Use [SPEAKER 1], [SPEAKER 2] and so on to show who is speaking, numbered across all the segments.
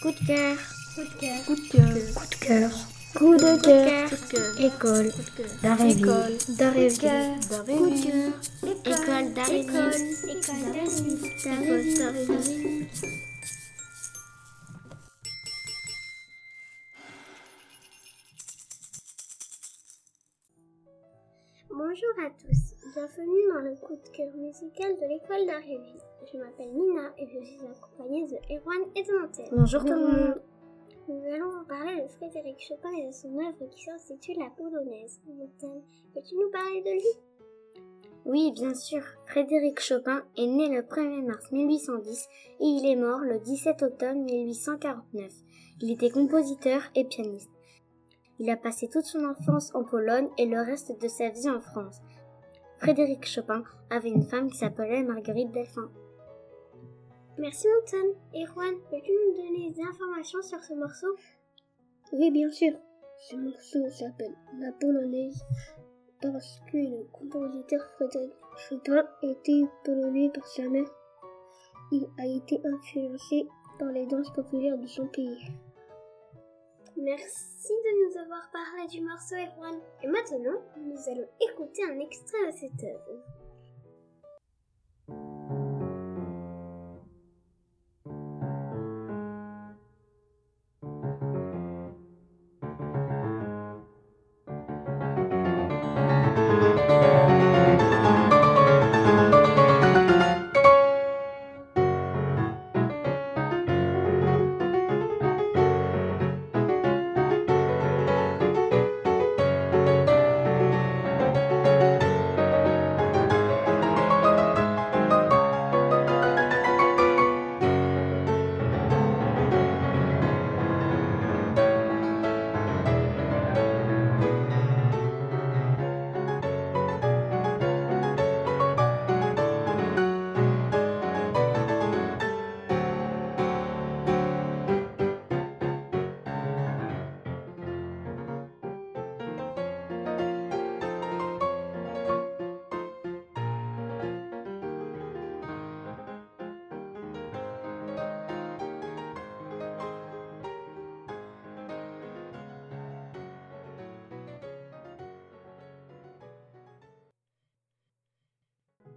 [SPEAKER 1] Coup de cœur.
[SPEAKER 2] Coup de cœur.
[SPEAKER 1] Coup de cœur.
[SPEAKER 3] Coup de cœur.
[SPEAKER 1] Coup de cœur.
[SPEAKER 2] Coup de cœur.
[SPEAKER 1] École.
[SPEAKER 3] D'Aréville.
[SPEAKER 1] École. D'Aréville.
[SPEAKER 2] Coup de cœur.
[SPEAKER 1] École d'Aréville.
[SPEAKER 2] École d'Aréville.
[SPEAKER 4] Bonjour à tous, bienvenue dans le coup de cœur musical de l'école d'Aréville. Je m'appelle Nina et je suis accompagnée de Erwan et de Montel.
[SPEAKER 1] Bonjour tout le monde.
[SPEAKER 4] Nous allons vous parler de Frédéric Chopin et de son œuvre qui s'intitule La Polonaise. Montel, peux-tu nous parler de lui?
[SPEAKER 1] Oui, bien sûr. Frédéric Chopin est né le 1er mars 1810 et il est mort le 17 octobre 1849. Il était compositeur et pianiste. Il a passé toute son enfance en Pologne et le reste de sa vie en France. Frédéric Chopin avait une femme qui s'appelait Marguerite Delphin.
[SPEAKER 4] Merci Montel. Erwan, peux-tu nous donner des informations sur ce morceau?
[SPEAKER 3] Oui, bien sûr. Ce morceau s'appelle La Polonaise parce que le compositeur Frédéric Chopin était polonais par sa mère. Il a été influencé par les danses populaires de son pays.
[SPEAKER 4] Merci de nous avoir parlé du morceau Erwan. Et maintenant, nous allons écouter un extrait de cette œuvre.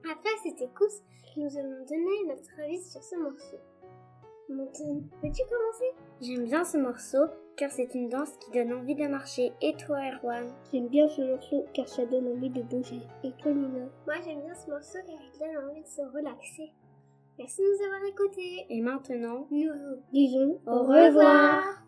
[SPEAKER 4] Après cette écoute, nous allons donner notre avis sur ce morceau. Montel, peux-tu commencer?
[SPEAKER 1] J'aime bien ce morceau car c'est une danse qui donne envie de marcher. Et toi, Erwan?
[SPEAKER 3] J'aime bien ce morceau car ça donne envie de bouger. Et toi, Nina?
[SPEAKER 4] Moi j'aime bien ce morceau car il donne envie de se relaxer. Merci de nous avoir écoutés.
[SPEAKER 1] Et maintenant,
[SPEAKER 4] Nous vous
[SPEAKER 3] Disons
[SPEAKER 1] au revoir.